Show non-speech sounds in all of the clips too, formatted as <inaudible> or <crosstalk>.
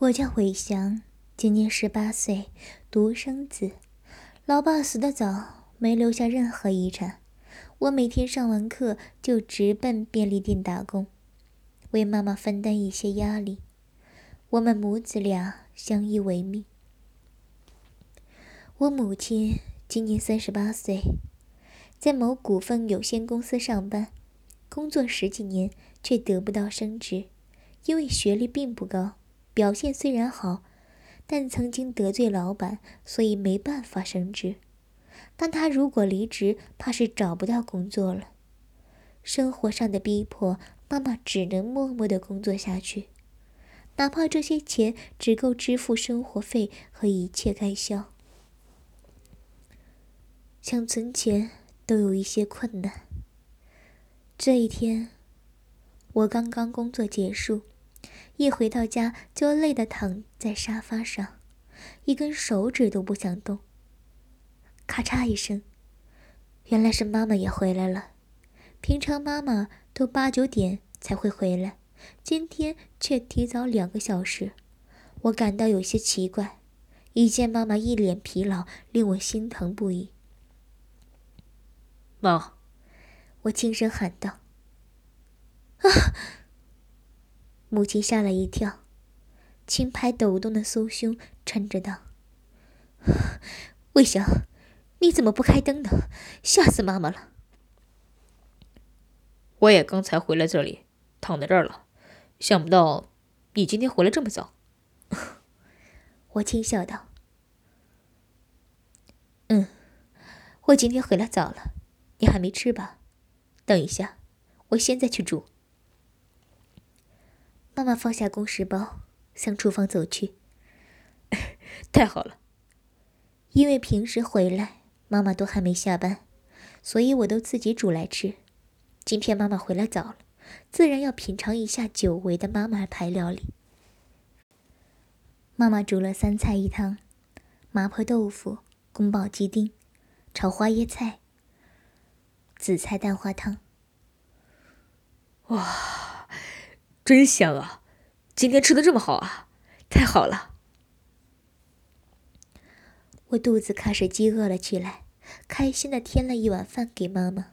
我叫伟翔，今年十八岁，独生子。老爸死得早，没留下任何遗产。我每天上完课就直奔便利店打工，为妈妈分担一些压力。我们母子俩相依为命。我母亲今年三十八岁，在某股份有限公司上班，工作十几年却得不到升职，因为学历并不高。表现虽然好，但曾经得罪老板，所以没办法升职。但他如果离职，怕是找不到工作了。生活上的逼迫，妈妈只能默默的工作下去，哪怕这些钱只够支付生活费和一切开销。想存钱都有一些困难。这一天，我刚刚工作结束。一回到家就累得躺在沙发上，一根手指都不想动。咔嚓一声，原来是妈妈也回来了。平常妈妈都八九点才会回来，今天却提早两个小时，我感到有些奇怪。一见妈妈一脸疲劳，令我心疼不已。妈，我轻声喊道：“啊！”母亲吓了一跳，轻拍抖动的酥胸，嗔着道：“魏翔，你怎么不开灯呢？吓死妈妈了！”我也刚才回来这里，躺在这儿了，想不到你今天回来这么早。我轻笑道：“嗯，我今天回来早了，你还没吃吧？等一下，我现在去煮。”妈妈放下公事包，向厨房走去。<laughs> 太好了，因为平时回来妈妈都还没下班，所以我都自己煮来吃。今天妈妈回来早了，自然要品尝一下久违的妈妈牌料理。妈妈煮了三菜一汤：麻婆豆腐、宫保鸡丁、炒花椰菜、紫菜蛋花汤。哇！真香啊！今天吃的这么好啊，太好了！我肚子开始饥饿了起来，开心的添了一碗饭给妈妈，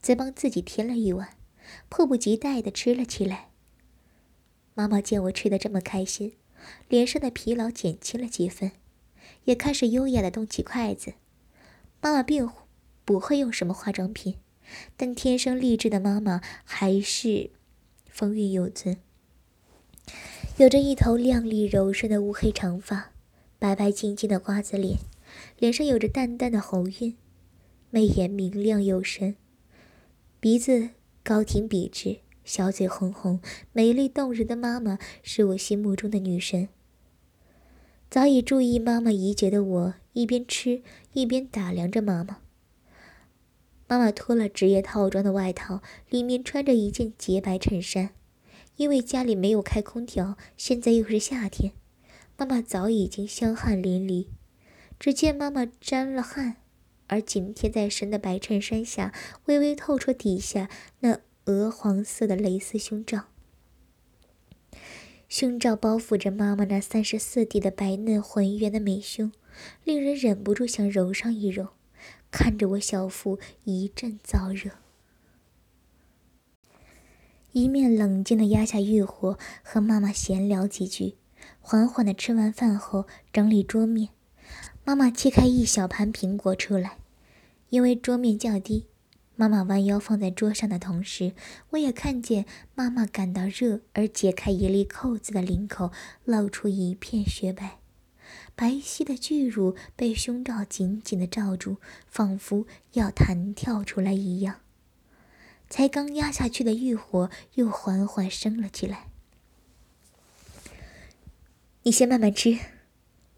再帮自己添了一碗，迫不及待的吃了起来。妈妈见我吃的这么开心，脸上的疲劳减轻了几分，也开始优雅的动起筷子。妈妈并不会用什么化妆品，但天生丽质的妈妈还是。风韵犹存，有着一头亮丽柔顺的乌黑长发，白白净净的瓜子脸，脸上有着淡淡的红晕，眉眼明亮有神，鼻子高挺笔直，小嘴红红，美丽动人的妈妈是我心目中的女神。早已注意妈妈已久的我，一边吃一边打量着妈妈。妈妈脱了职业套装的外套，里面穿着一件洁白衬衫。因为家里没有开空调，现在又是夏天，妈妈早已经香汗淋漓。只见妈妈沾了汗，而紧贴在身的白衬衫下，微微透出底下那鹅黄色的蕾丝胸罩。胸罩包覆着妈妈那三十四 D 的白嫩浑圆的美胸，令人忍不住想揉上一揉。看着我小腹一阵燥热，一面冷静的压下欲火，和妈妈闲聊几句，缓缓的吃完饭后整理桌面。妈妈切开一小盘苹果出来，因为桌面较低，妈妈弯腰放在桌上的同时，我也看见妈妈感到热而解开一粒扣子的领口，露出一片雪白。白皙的巨乳被胸罩紧紧的罩住，仿佛要弹跳出来一样。才刚压下去的欲火又缓缓升了起来。你先慢慢吃，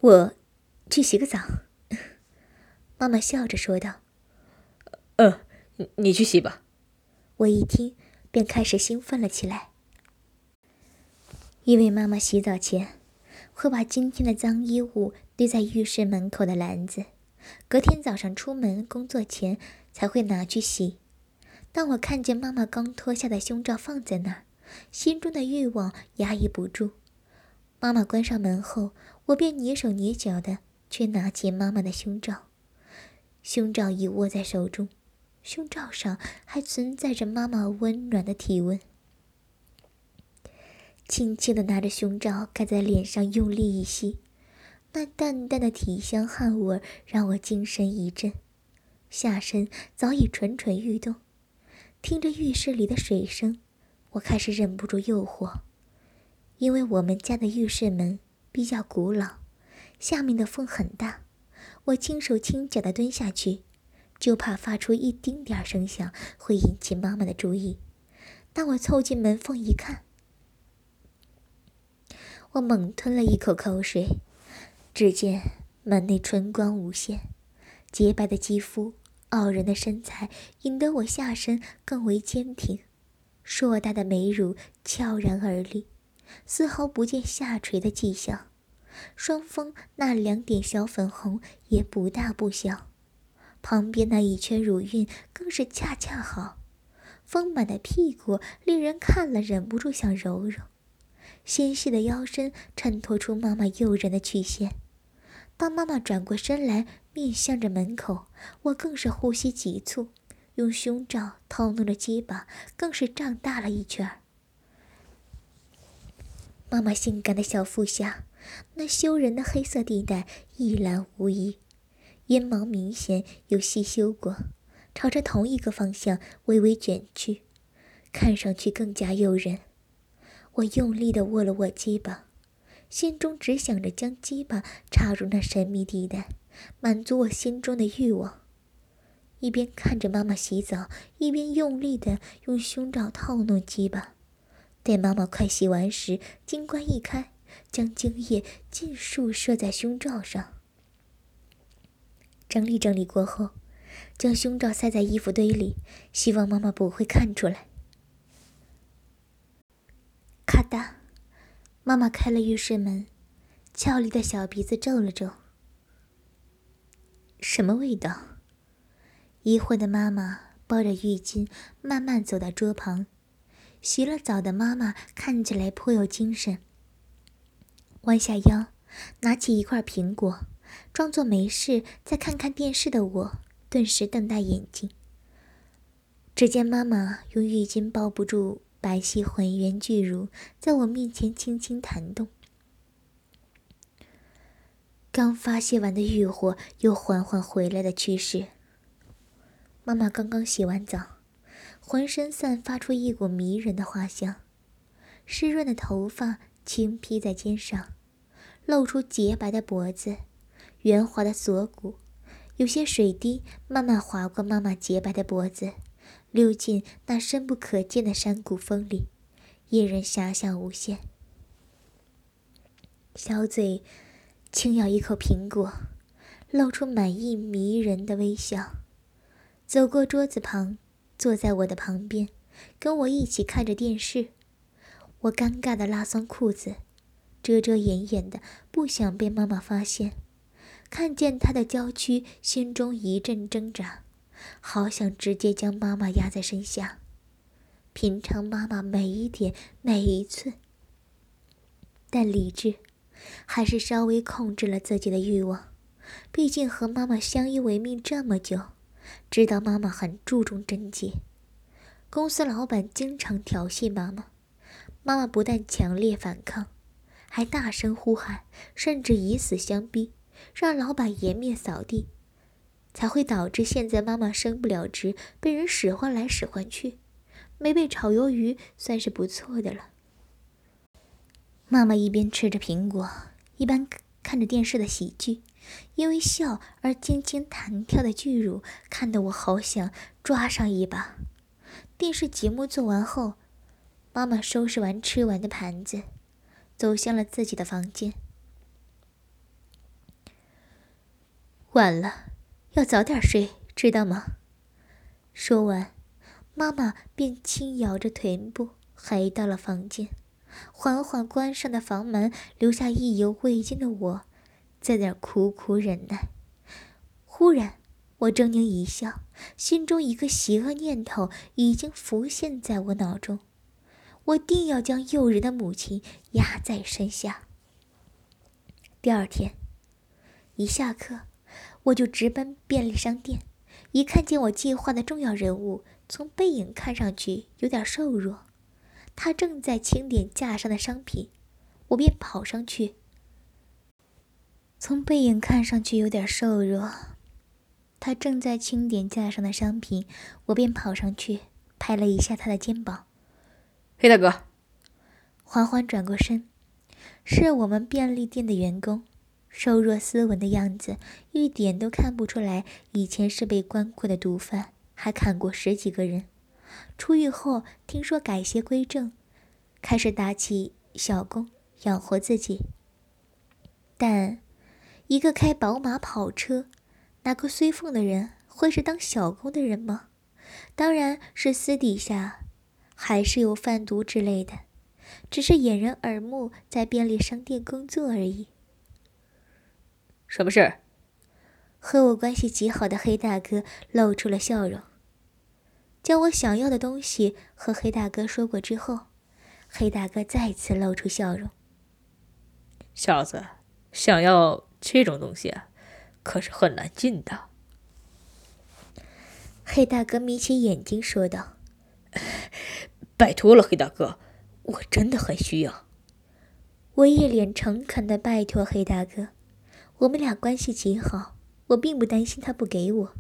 我去洗个澡。妈妈笑着说道：“嗯，你去洗吧。”我一听便开始兴奋了起来，因为妈妈洗澡前。会把今天的脏衣物堆在浴室门口的篮子，隔天早上出门工作前才会拿去洗。当我看见妈妈刚脱下的胸罩放在那儿，心中的欲望压抑不住。妈妈关上门后，我便蹑手蹑脚的去拿起妈妈的胸罩。胸罩已握在手中，胸罩上还存在着妈妈温暖的体温。轻轻的拿着胸罩盖在脸上，用力一吸，那淡淡的体香汗味让我精神一振，下身早已蠢蠢欲动。听着浴室里的水声，我开始忍不住诱惑。因为我们家的浴室门比较古老，下面的风很大，我轻手轻脚的蹲下去，就怕发出一丁点声响会引起妈妈的注意。当我凑近门缝一看，我猛吞了一口口水。只见门内春光无限，洁白的肌肤、傲人的身材，引得我下身更为坚挺，硕大的美乳悄然而立。丝毫不见下垂的迹象，双峰那两点小粉红也不大不小，旁边那一圈乳晕更是恰恰好，丰满的屁股令人看了忍不住想揉揉，纤细的腰身衬托出妈妈诱人的曲线。当妈妈转过身来面向着门口，我更是呼吸急促，用胸罩套弄着鸡巴，更是胀大了一圈儿。妈妈性感的小腹下，那羞人的黑色地带一览无遗，阴毛明显有细修过，朝着同一个方向微微卷曲，看上去更加诱人。我用力地握了握鸡巴，心中只想着将鸡巴插入那神秘地带，满足我心中的欲望。一边看着妈妈洗澡，一边用力地用胸罩套弄鸡巴。待妈妈快洗完时，金冠一开，将精液尽数射在胸罩上。整理整理过后，将胸罩塞在衣服堆里，希望妈妈不会看出来。咔嗒，妈妈开了浴室门，俏丽的小鼻子皱了皱。什么味道？疑惑的妈妈抱着浴巾，慢慢走到桌旁。洗了澡的妈妈看起来颇有精神，弯下腰，拿起一块苹果，装作没事再看看电视的我顿时瞪大眼睛。只见妈妈用浴巾包不住白皙浑圆巨乳，在我面前轻轻弹动。刚发泄完的欲火又缓缓回来的趋势。妈妈刚刚洗完澡。浑身散发出一股迷人的花香，湿润的头发轻披在肩上，露出洁白的脖子、圆滑的锁骨，有些水滴慢慢划过妈妈洁白的脖子，溜进那深不可见的山谷风里，引人遐想无限。小嘴轻咬一口苹果，露出满意迷人的微笑，走过桌子旁。坐在我的旁边，跟我一起看着电视。我尴尬的拉松裤子，遮遮掩掩的，不想被妈妈发现。看见她的娇躯，心中一阵挣扎，好想直接将妈妈压在身下，品尝妈妈每一点每一寸。但理智还是稍微控制了自己的欲望，毕竟和妈妈相依为命这么久。知道妈妈很注重贞洁，公司老板经常调戏妈妈，妈妈不但强烈反抗，还大声呼喊，甚至以死相逼，让老板颜面扫地，才会导致现在妈妈升不了职，被人使唤来使唤去，没被炒鱿鱼算是不错的了。妈妈一边吃着苹果，一边看着电视的喜剧。因为笑而轻轻弹跳的巨乳，看得我好想抓上一把。电视节目做完后，妈妈收拾完吃完的盘子，走向了自己的房间。晚了，要早点睡，知道吗？说完，妈妈便轻摇着臀部回到了房间，缓缓关上的房门，留下意犹未尽的我。在那苦苦忍耐，忽然，我狰狞一笑，心中一个邪恶念头已经浮现在我脑中：我定要将诱人的母亲压在身下。第二天一下课，我就直奔便利商店。一看见我计划的重要人物，从背影看上去有点瘦弱，他正在清点架上的商品，我便跑上去。从背影看上去有点瘦弱，他正在清点架上的商品，我便跑上去拍了一下他的肩膀：“黑大哥。”缓缓转过身，是我们便利店的员工。瘦弱斯文的样子，一点都看不出来以前是被关过的毒贩，还砍过十几个人。出狱后听说改邪归正，开始打起小工养活自己。但，一个开宝马跑车、拿个随凤的人，会是当小工的人吗？当然是私底下，还是有贩毒之类的，只是掩人耳目，在便利商店工作而已。什么事？和我关系极好的黑大哥露出了笑容。将我想要的东西和黑大哥说过之后，黑大哥再次露出笑容。小子，想要这种东西，可是很难进的。黑大哥眯起眼睛说道：“ <laughs> 拜托了，黑大哥，我真的很需要。”我一脸诚恳的拜托黑大哥。我们俩关系极好，我并不担心他不给我。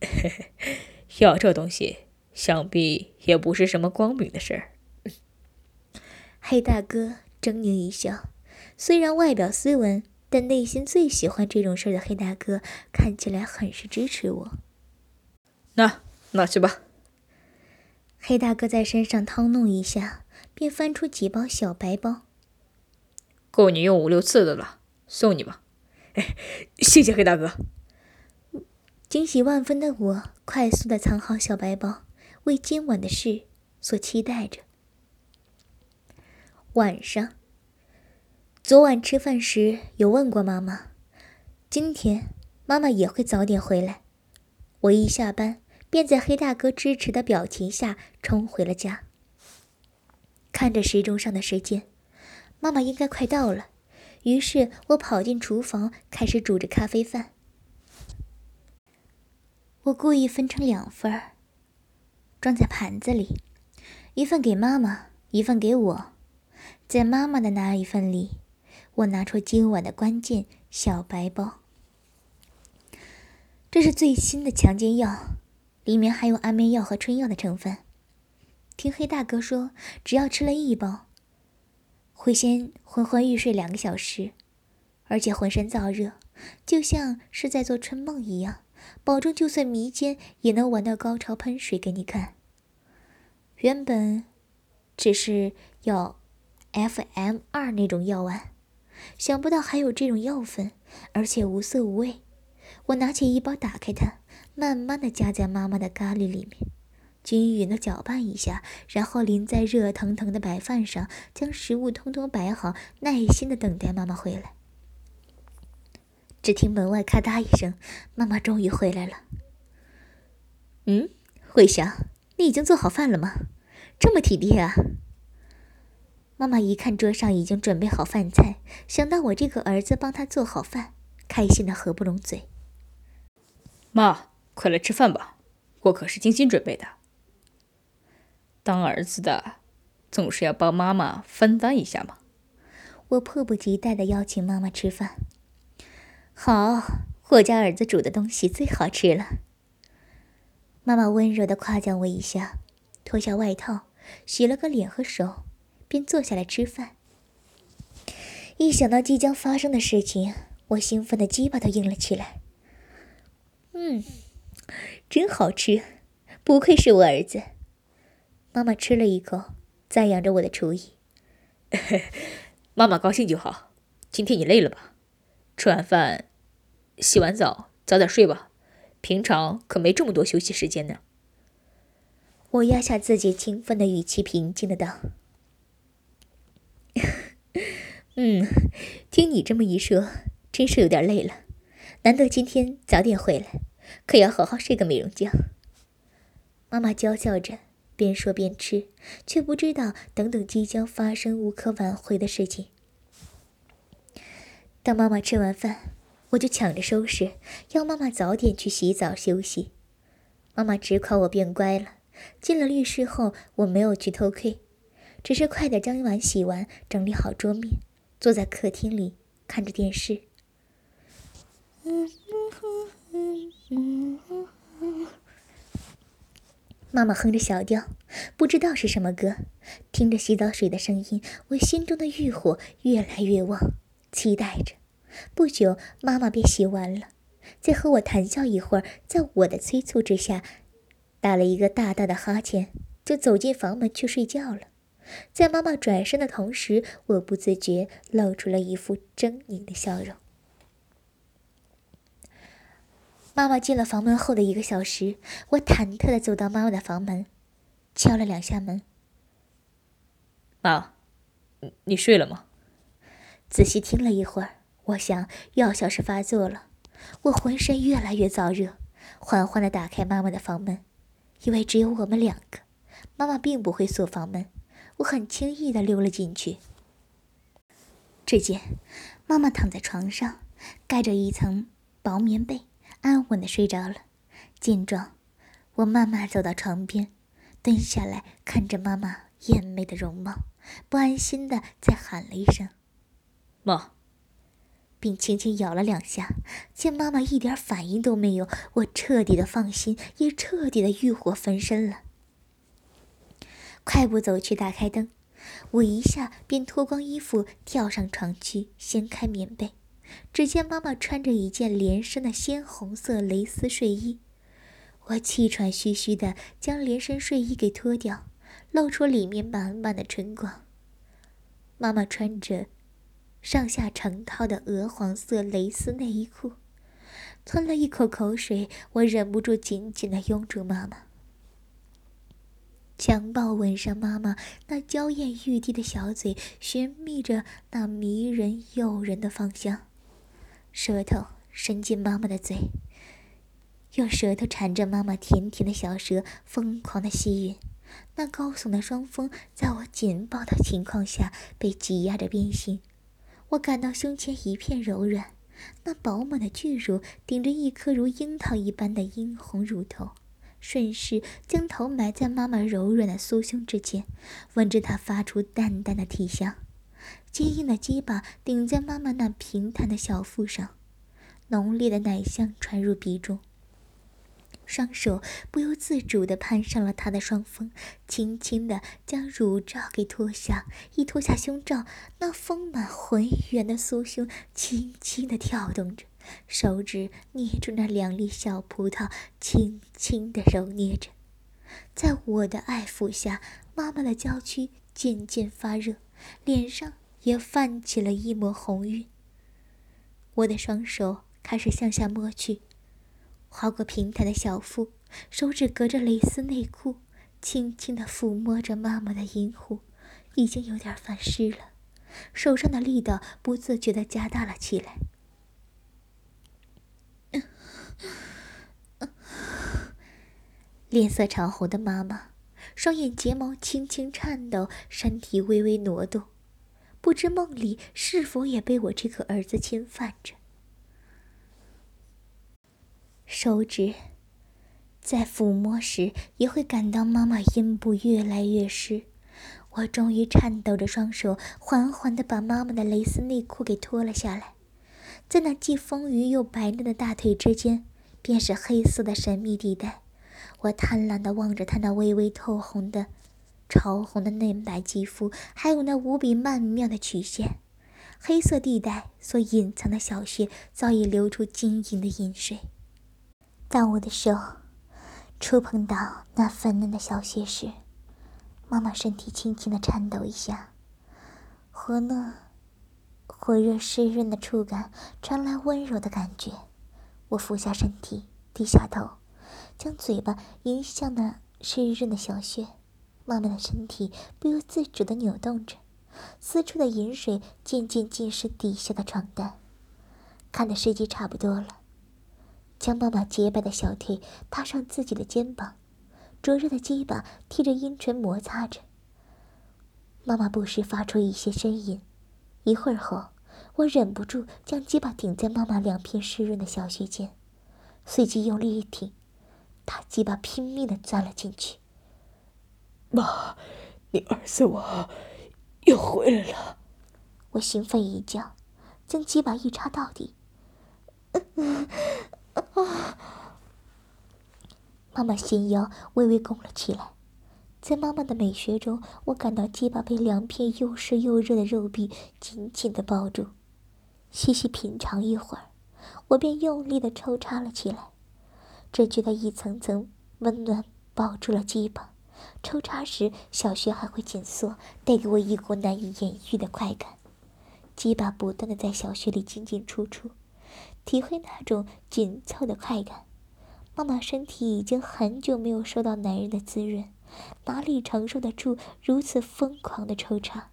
<laughs> 要这东西，想必也不是什么光明的事儿。<laughs> 黑大哥狰狞一笑，虽然外表斯文，但内心最喜欢这种事儿的黑大哥看起来很是支持我。那拿去吧。黑大哥在身上掏弄一下，便翻出几包小白包，够你用五六次的了。送你吧，哎，<laughs> 谢谢黑大哥。惊喜万分的我，快速的藏好小白包，为今晚的事所期待着。晚上，昨晚吃饭时有问过妈妈，今天妈妈也会早点回来。我一下班，便在黑大哥支持的表情下冲回了家。看着时钟上的时间，妈妈应该快到了。于是我跑进厨房，开始煮着咖啡饭。我故意分成两份，装在盘子里，一份给妈妈，一份给我。在妈妈的那一份里，我拿出今晚的关键小白包。这是最新的强奸药，里面含有安眠药和春药的成分。听黑大哥说，只要吃了一包。会先昏昏欲睡两个小时，而且浑身燥热，就像是在做春梦一样，保证就算迷奸也能玩到高潮喷水给你看。原本只是要 FM 二那种药丸，想不到还有这种药粉，而且无色无味。我拿起一包，打开它，慢慢的夹在妈妈的咖喱里面。均匀的搅拌一下，然后淋在热腾腾的白饭上，将食物通通摆好，耐心的等待妈妈回来。只听门外咔嗒一声，妈妈终于回来了。嗯，慧香，你已经做好饭了吗？这么体贴啊！妈妈一看桌上已经准备好饭菜，想到我这个儿子帮她做好饭，开心的合不拢嘴。妈，快来吃饭吧，我可是精心准备的。当儿子的，总是要帮妈妈分担一下嘛。我迫不及待的邀请妈妈吃饭。好，我家儿子煮的东西最好吃了。妈妈温柔的夸奖我一下，脱下外套，洗了个脸和手，便坐下来吃饭。一想到即将发生的事情，我兴奋的鸡巴都硬了起来。嗯，真好吃，不愧是我儿子。妈妈吃了一口，赞扬着我的厨艺。<laughs> 妈妈高兴就好。今天你累了吧？吃完饭，洗完澡，早点睡吧。平常可没这么多休息时间呢。我压下自己兴奋的语气，平静的道：“ <laughs> 嗯，听你这么一说，真是有点累了。难得今天早点回来，可要好好睡个美容觉。”妈妈娇笑着。边说边吃，却不知道等等即将发生无可挽回的事情。当妈妈吃完饭，我就抢着收拾，要妈妈早点去洗澡休息。妈妈直夸我变乖了。进了浴室后，我没有去偷窥，只是快点将碗洗完，整理好桌面，坐在客厅里看着电视。嗯妈妈哼着小调，不知道是什么歌。听着洗澡水的声音，我心中的欲火越来越旺，期待着。不久，妈妈便洗完了，再和我谈笑一会儿，在我的催促之下，打了一个大大的哈欠，就走进房门去睡觉了。在妈妈转身的同时，我不自觉露出了一副狰狞的笑容。妈妈进了房门后的一个小时，我忐忑地走到妈妈的房门，敲了两下门。妈，你睡了吗？仔细听了一会儿，我想药效是发作了。我浑身越来越燥热，缓缓地打开妈妈的房门，因为只有我们两个，妈妈并不会锁房门。我很轻易地溜了进去。只见妈妈躺在床上，盖着一层薄棉被。安稳的睡着了。见状，我慢慢走到床边，蹲下来看着妈妈艳美的容貌，不安心的再喊了一声“妈”，并轻轻咬了两下。见妈妈一点反应都没有，我彻底的放心，也彻底的欲火焚身了。快步走去，打开灯，我一下便脱光衣服，跳上床去，掀开棉被。只见妈妈穿着一件连身的鲜红色蕾丝睡衣，我气喘吁吁地将连身睡衣给脱掉，露出里面满满的春光。妈妈穿着上下成套的鹅黄色蕾丝内衣裤，吞了一口口水，我忍不住紧紧地拥住妈妈，强暴吻上妈妈那娇艳欲滴的小嘴，寻觅着那迷人诱人的芳香。舌头伸进妈妈的嘴，用舌头缠着妈妈甜甜的小舌，疯狂的吸吮。那高耸的双峰在我紧抱的情况下被挤压着变形，我感到胸前一片柔软，那饱满的巨乳顶着一颗如樱桃一般的殷红乳头，顺势将头埋在妈妈柔软的酥胸之间，闻着它发出淡淡的体香。坚硬的鸡巴顶在妈妈那平坦的小腹上，浓烈的奶香传入鼻中。双手不由自主地攀上了她的双峰，轻轻地将乳罩给脱下。一脱下胸罩，那丰满浑圆的酥胸轻轻地跳动着，手指捏住那两粒小葡萄，轻轻地揉捏着。在我的爱抚下，妈妈的娇躯渐渐发热，脸上。也泛起了一抹红晕。我的双手开始向下摸去，划过平坦的小腹，手指隔着蕾丝内裤，轻轻地抚摸着妈妈的阴户，已经有点泛湿了，手上的力道不自觉地加大了起来。<laughs> 脸色潮红的妈妈，双眼睫毛轻轻颤抖，身体微微挪动。不知梦里是否也被我这个儿子侵犯着？手指在抚摸时，也会感到妈妈阴部越来越湿。我终于颤抖着双手，缓缓地把妈妈的蕾丝内裤给脱了下来。在那既丰腴又白嫩的大腿之间，便是黑色的神秘地带。我贪婪地望着她那微微透红的。潮红的嫩白肌肤，还有那无比曼妙的曲线，黑色地带所隐藏的小穴早已流出晶莹的饮水。当我的手触碰到那粉嫩的小穴时，妈妈身体轻轻的颤抖一下，和那火热湿润的触感传来温柔的感觉。我俯下身体，低下头，将嘴巴迎向那湿润的小穴。妈妈的身体不由自主地扭动着，撕出的饮水渐渐浸湿底下的床单。看的时机差不多了，将妈妈洁白的小腿搭上自己的肩膀，灼热的鸡巴贴着阴唇摩擦着。妈妈不时发出一些呻吟。一会儿后，我忍不住将鸡巴顶在妈妈两片湿润的小穴间，随即用力一挺，大鸡巴拼命的钻了进去。妈，你儿子我又回来了！我兴奋一叫，将鸡巴一插到底。妈妈纤腰微微拱了起来，在妈妈的美学中，我感到鸡巴被两片又湿又热的肉壁紧紧的抱住。细细品尝一会儿，我便用力的抽插了起来，只觉得一层层温暖包住了鸡巴。抽插时，小穴还会紧缩，带给我一股难以言喻的快感。鸡巴不断的在小穴里进进出出，体会那种紧凑的快感。妈妈身体已经很久没有受到男人的滋润，哪里承受得住如此疯狂的抽插？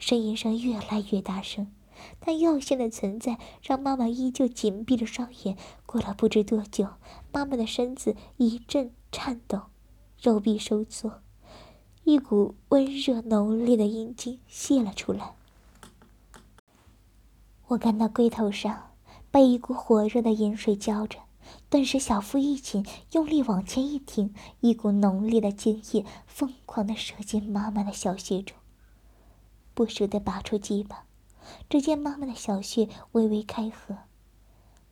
呻吟声越来越大声，但药性的存在让妈妈依旧紧闭着双眼。过了不知多久，妈妈的身子一阵颤抖，肉壁收缩，一股温热浓烈的阴茎泄了出来。我感到龟头上被一股火热的饮水浇着。顿时，小腹一紧，用力往前一挺，一股浓烈的精液疯狂的射进妈妈的小穴中。不舍得拔出鸡巴，只见妈妈的小穴微微开合，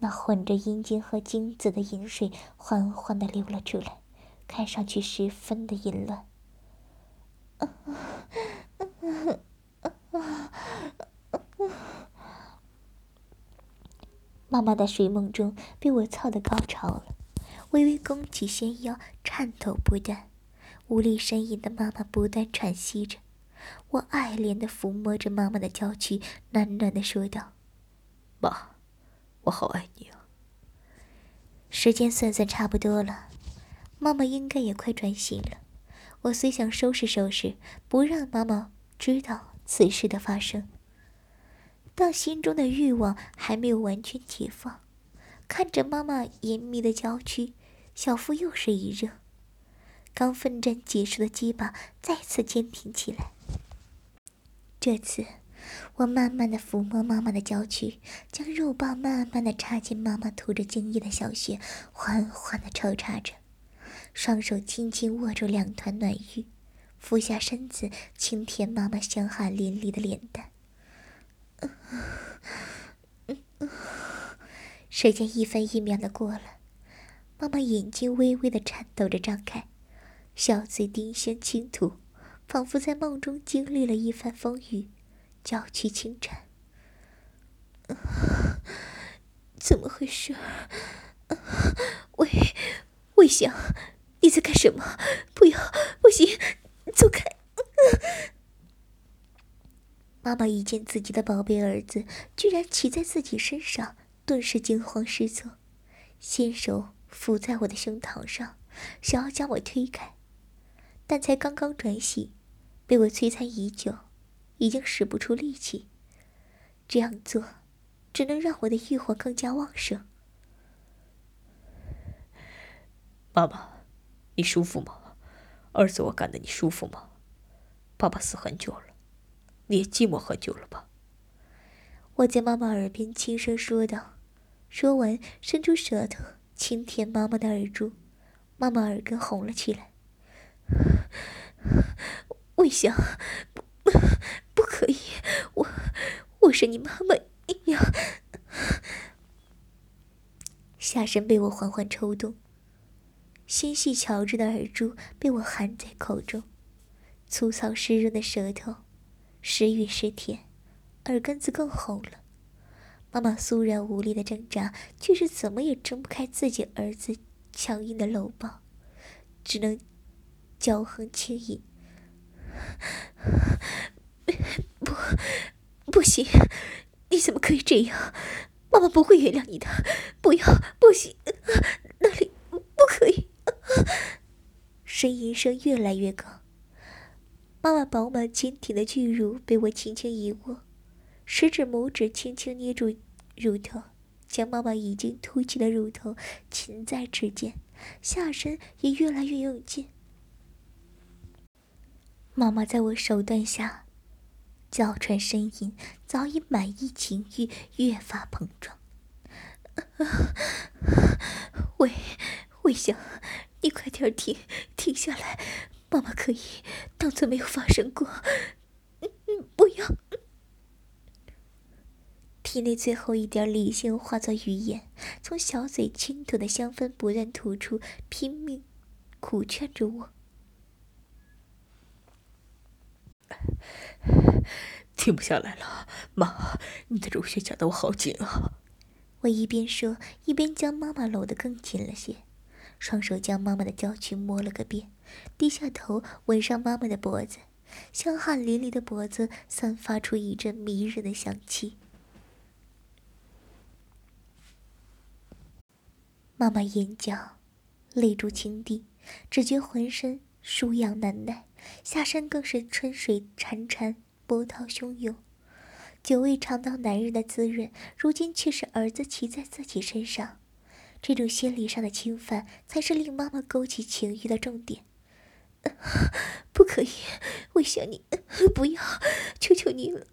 那混着阴茎和精子的饮水缓缓的流了出来，看上去十分的淫乱。妈妈在睡梦中被我操得高潮了，微微弓起纤腰，颤抖不断，无力呻吟的妈妈不断喘息着。我爱怜地抚摸着妈妈的娇躯，喃喃地说道：“妈，我好爱你啊。”时间算算差不多了，妈妈应该也快转醒了。我虽想收拾收拾，不让妈妈知道此事的发生。但心中的欲望还没有完全解放，看着妈妈严密的娇躯，小腹又是一热，刚奋战结束的鸡巴再次坚挺起来。这次，我慢慢的抚摸妈妈的娇躯，将肉棒慢慢的插进妈妈涂着精液的小穴，缓缓的抽插着，双手轻轻握住两团暖玉，俯下身子轻舔妈妈香汗淋漓的脸蛋。时间一分一秒的过了，妈妈眼睛微微的颤抖着张开，小嘴丁香轻吐，仿佛在梦中经历了一番风雨，娇躯轻颤。怎么回事？魏魏翔，你在干什么？不要，不行，走开！妈妈一见自己的宝贝儿子居然骑在自己身上，顿时惊慌失措，先手扶在我的胸膛上，想要将我推开，但才刚刚转醒，被我摧残已久，已经使不出力气。这样做，只能让我的欲火更加旺盛。妈妈，你舒服吗？儿子，我干的你舒服吗？爸爸死很久了。你也寂寞很久了吧？我在妈妈耳边轻声说道，说完伸出舌头轻舔妈妈的耳珠，妈妈耳根红了起来。魏翔，不不可以，我我是你妈妈呀！下身被我缓缓抽动，纤细乔治的耳珠被我含在口中，粗糙湿润的舌头。时雨时甜，耳根子更红了。妈妈酥然无力的挣扎，却是怎么也挣不开自己儿子强硬的搂抱，只能娇哼轻吟：“ <laughs> 不，不行！你怎么可以这样？妈妈不会原谅你的！不要，不行！那里不可以！” <laughs> 呻吟声越来越高。妈妈饱满坚挺的巨乳被我轻轻一握，食指、拇指轻轻捏住乳头，将妈妈已经凸起的乳头擒在指尖，下身也越来越用劲。妈妈在我手段下娇喘呻吟早已满溢情欲，越发膨胀。魏魏香，你快点停，停下来，妈妈可以当做没有发生过。不要！体内最后一点理性化作语言，从小嘴轻吐的香氛不断吐出，拼命苦劝着我。停不下来了，妈，你的乳腺夹得我好紧啊！我一边说，一边将妈妈搂得更紧了些，双手将妈妈的娇躯摸了个遍，低下头吻上妈妈的脖子，香汗淋漓的脖子散发出一阵迷人的香气。妈妈眼角泪珠倾滴，只觉浑身舒痒难耐，下身更是春水潺潺，波涛汹涌。久未尝到男人的滋润，如今却是儿子骑在自己身上，这种心理上的侵犯才是令妈妈勾起情欲的重点。不可以，我想你，不要，求求你了，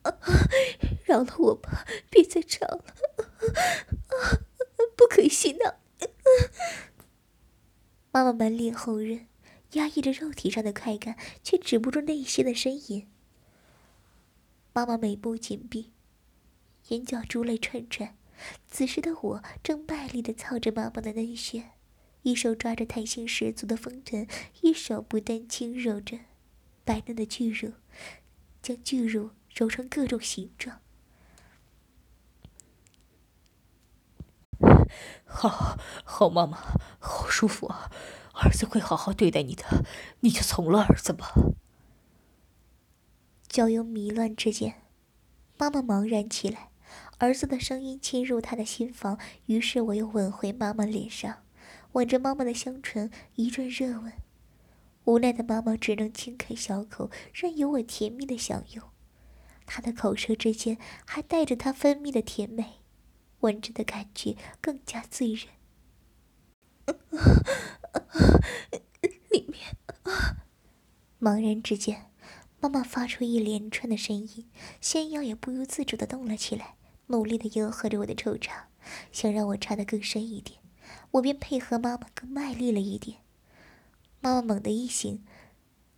饶了我吧，别再吵了，不可以洗脑。妈妈满脸红润，压抑着肉体上的快感，却止不住内心的呻吟。妈妈眉目紧闭，眼角珠泪串串。此时的我正卖力的操着妈妈的嫩穴，一手抓着弹性十足的丰臀，一手不断轻揉着白嫩的巨乳，将巨乳揉成各种形状。好 <laughs> 好，妈妈，好舒服啊！儿子会好好对待你的，你就从了儿子吧。交友迷乱之间，妈妈茫然起来，儿子的声音侵入他的心房，于是我又吻回妈妈脸上，吻着妈妈的香唇，一阵热吻。无奈的妈妈只能轻开小口，任由我甜蜜的享用。她的口舌之间还带着她分泌的甜美，吻着的感觉更加醉人。<laughs> 里面，茫然之间。妈妈发出一连串的声音，仙腰也不由自主的动了起来，努力的迎合着我的抽插，想让我插得更深一点，我便配合妈妈更卖力了一点。妈妈猛地一醒，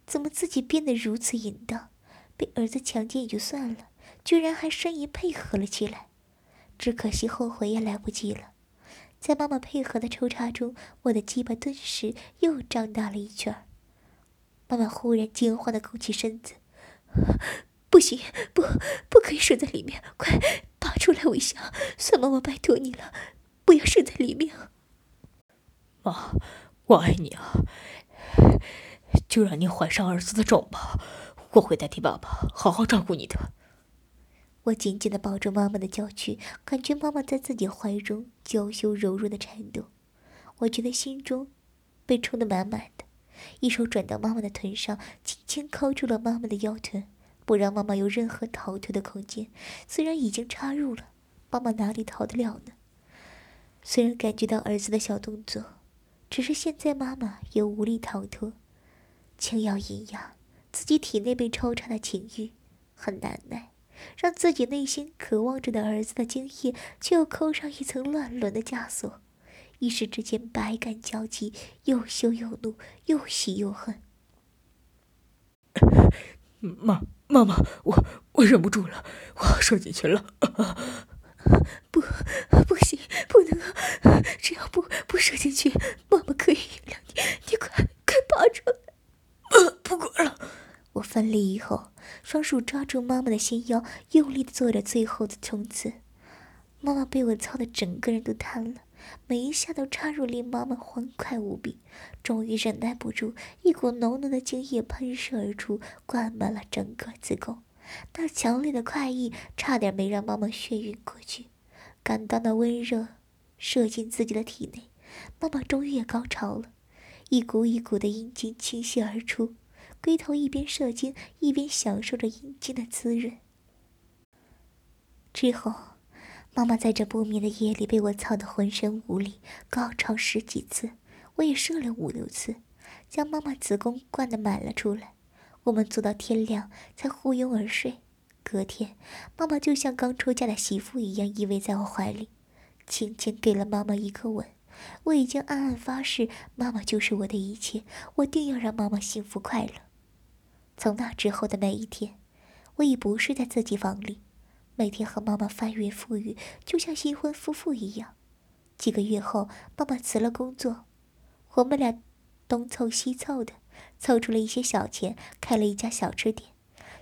怎么自己变得如此淫荡？被儿子强奸也就算了，居然还呻吟配合了起来，只可惜后悔也来不及了。在妈妈配合的抽插中，我的鸡巴顿时又胀大了一圈。妈妈忽然惊慌的勾起身子，不行，不，不可以睡在里面，快拔出来！微笑，算妈妈拜托你了，不要睡在里面。妈，我爱你啊！就让你怀上儿子的种吧，我会代替爸爸好好照顾你的。我紧紧的抱住妈妈的娇躯，感觉妈妈在自己怀中娇羞柔弱的颤抖，我觉得心中被充得满满的。一手转到妈妈的臀上，轻轻扣住了妈妈的腰臀，不让妈妈有任何逃脱的空间。虽然已经插入了，妈妈哪里逃得了呢？虽然感觉到儿子的小动作，只是现在妈妈也无力逃脱。轻咬银牙，自己体内被抽插的情欲很难耐，让自己内心渴望着的儿子的精液，却又扣上一层乱伦的枷锁。一时之间，百感交集，又羞又怒，又喜又恨。妈，妈妈，我我忍不住了，我要射进去了。不，不行，不能！只要不不射进去，妈妈可以原谅你。你快快拔出来！<coughs> 不管了！我奋力以后，双手抓住妈妈的纤腰，用力的做着最后的冲刺。妈妈被我操的整个人都瘫了。每一下都插入，令妈妈欢快无比。终于忍耐不住，一股浓浓的精液喷射而出，灌满了整个子宫。那强烈的快意，差点没让妈妈眩晕过去。感到那温热射进自己的体内，妈妈终于也高潮了，一股一股的阴茎倾泻而出，龟头一边射精，一边享受着阴茎的滋润。之后。妈妈在这不眠的夜里被我操得浑身无力，高潮十几次，我也射了五六次，将妈妈子宫灌得满了出来。我们做到天亮才呼拥而睡。隔天，妈妈就像刚出嫁的媳妇一样依偎在我怀里，轻轻给了妈妈一个吻。我已经暗暗发誓，妈妈就是我的一切，我定要让妈妈幸福快乐。从那之后的每一天，我已不是在自己房里，每天和妈妈翻云覆雨，就像新婚夫妇一样。几个月后，妈妈辞了工作，我们俩东凑西凑的，凑出了一些小钱，开了一家小吃店。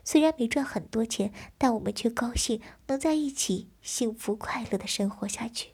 虽然没赚很多钱，但我们却高兴能在一起幸福快乐的生活下去。